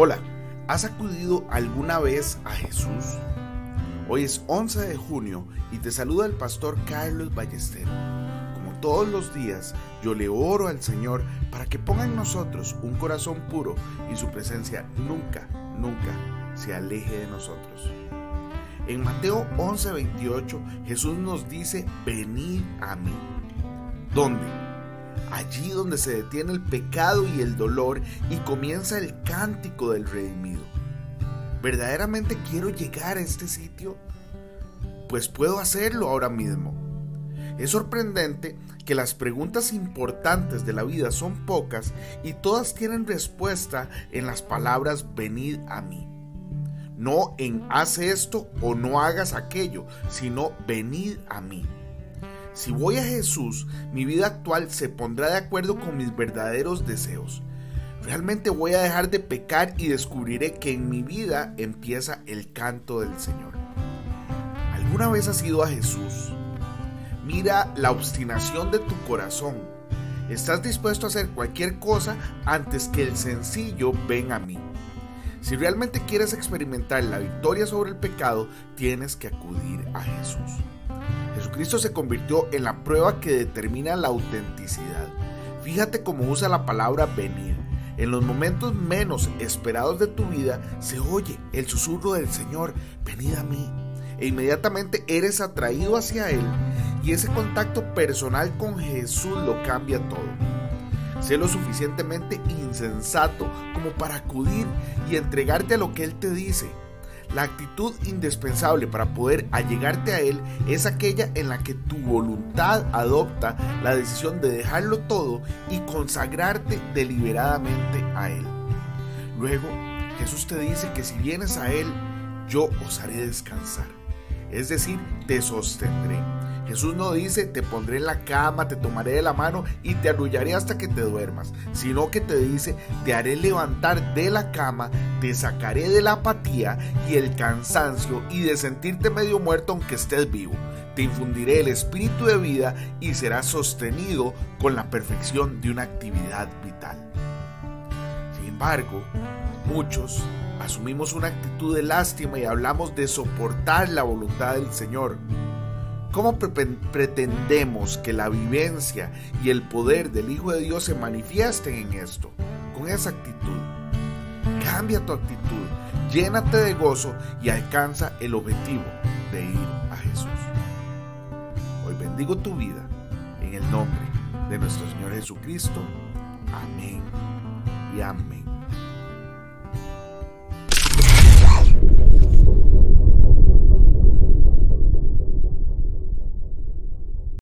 Hola, ¿has acudido alguna vez a Jesús? Hoy es 11 de junio y te saluda el pastor Carlos Ballester. Como todos los días, yo le oro al Señor para que ponga en nosotros un corazón puro y su presencia nunca, nunca se aleje de nosotros. En Mateo 11:28 Jesús nos dice, venid a mí. ¿Dónde? Allí donde se detiene el pecado y el dolor y comienza el cántico del redimido. ¿Verdaderamente quiero llegar a este sitio? Pues puedo hacerlo ahora mismo. Es sorprendente que las preguntas importantes de la vida son pocas y todas tienen respuesta en las palabras venid a mí. No en haz esto o no hagas aquello, sino venid a mí. Si voy a Jesús, mi vida actual se pondrá de acuerdo con mis verdaderos deseos. Realmente voy a dejar de pecar y descubriré que en mi vida empieza el canto del Señor. ¿Alguna vez has ido a Jesús? Mira la obstinación de tu corazón. Estás dispuesto a hacer cualquier cosa antes que el sencillo venga a mí. Si realmente quieres experimentar la victoria sobre el pecado, tienes que acudir a Jesús. Jesucristo se convirtió en la prueba que determina la autenticidad. Fíjate cómo usa la palabra venir. En los momentos menos esperados de tu vida se oye el susurro del Señor, venid a mí. E inmediatamente eres atraído hacia Él y ese contacto personal con Jesús lo cambia todo. Sé lo suficientemente insensato como para acudir y entregarte a lo que Él te dice la actitud indispensable para poder allegarte a Él es aquella en la que tu voluntad adopta la decisión de dejarlo todo y consagrarte deliberadamente a Él. Luego, Jesús te dice que si vienes a Él, yo os haré descansar. Es decir, te sostendré. Jesús no dice te pondré en la cama, te tomaré de la mano y te arrullaré hasta que te duermas, sino que te dice te haré levantar de la cama, te sacaré de la apatía y el cansancio y de sentirte medio muerto aunque estés vivo. Te infundiré el espíritu de vida y serás sostenido con la perfección de una actividad vital. Sin embargo, muchos asumimos una actitud de lástima y hablamos de soportar la voluntad del Señor ¿Cómo pretendemos que la vivencia y el poder del Hijo de Dios se manifiesten en esto? Con esa actitud. Cambia tu actitud, llénate de gozo y alcanza el objetivo de ir a Jesús. Hoy bendigo tu vida en el nombre de nuestro Señor Jesucristo. Amén y amén.